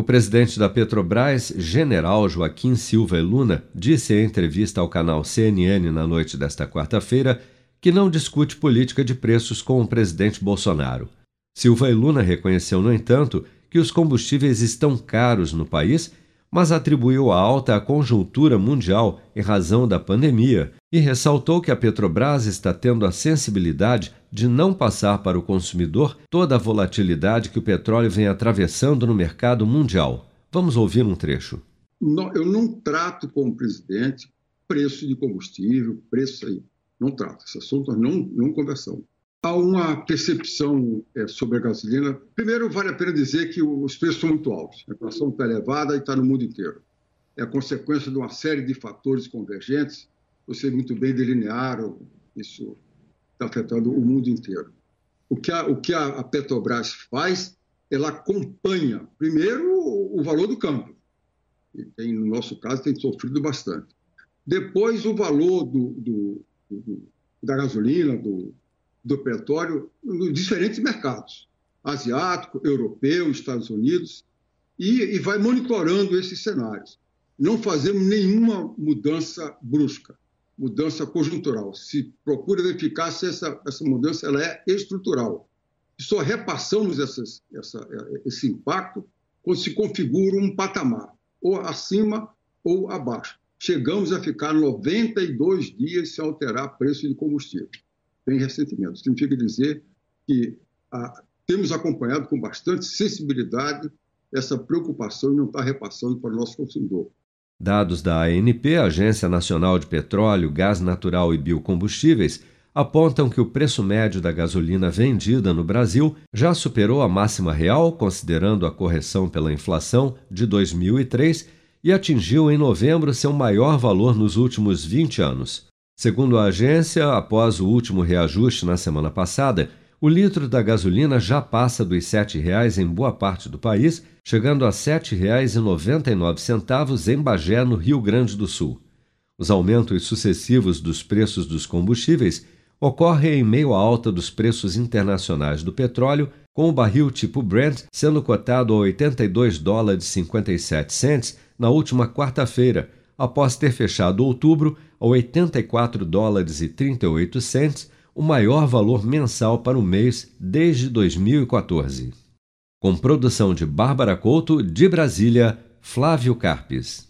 O presidente da Petrobras, general Joaquim Silva Luna, disse em entrevista ao canal CNN na noite desta quarta-feira que não discute política de preços com o presidente Bolsonaro. Silva Luna reconheceu, no entanto, que os combustíveis estão caros no país, mas atribuiu a alta à conjuntura mundial em razão da pandemia e ressaltou que a Petrobras está tendo a sensibilidade de não passar para o consumidor toda a volatilidade que o petróleo vem atravessando no mercado mundial. Vamos ouvir um trecho. Não, eu não trato como presidente preço de combustível, preço aí. Não trato. Esse assunto nós não, não conversamos. Há uma percepção é, sobre a gasolina. Primeiro, vale a pena dizer que os preços são muito altos. A inflação está elevada e está no mundo inteiro. É consequência de uma série de fatores convergentes. Você muito bem delinearam isso está afetando o mundo inteiro. O que a, o que a Petrobras faz, ela acompanha, primeiro, o, valor do câmbio. E tem, no nosso caso, tem sofrido bastante. Depois, o valor do, do, do, da gasolina, do, do petróleo, nos diferentes mercados, asiático, europeu, Estados Unidos, e, e vai monitorando esses cenários. Não fazemos nenhuma mudança brusca mudança conjuntural. Se procura verificar se essa, essa mudança ela é estrutural. Só repassamos essas, essa, esse impacto quando se configura um patamar, ou acima ou abaixo. Chegamos a ficar 92 dias sem alterar preço de combustível. Tem ressentimento. Significa dizer que a, temos acompanhado com bastante sensibilidade essa preocupação e não está repassando para o nosso consumidor. Dados da ANP, Agência Nacional de Petróleo, Gás Natural e Biocombustíveis, apontam que o preço médio da gasolina vendida no Brasil já superou a máxima real, considerando a correção pela inflação, de 2003 e atingiu em novembro seu maior valor nos últimos 20 anos. Segundo a agência, após o último reajuste na semana passada, o litro da gasolina já passa dos R$ 7,00 em boa parte do país, chegando a R$ 7,99 em Bagé, no Rio Grande do Sul. Os aumentos sucessivos dos preços dos combustíveis ocorrem em meio à alta dos preços internacionais do petróleo, com o barril tipo Brent sendo cotado a 82 dólares e 57 cents na última quarta-feira, após ter fechado outubro a 84 dólares e 38 cents o maior valor mensal para o mês desde 2014. Com produção de Bárbara Couto, de Brasília, Flávio Carpes.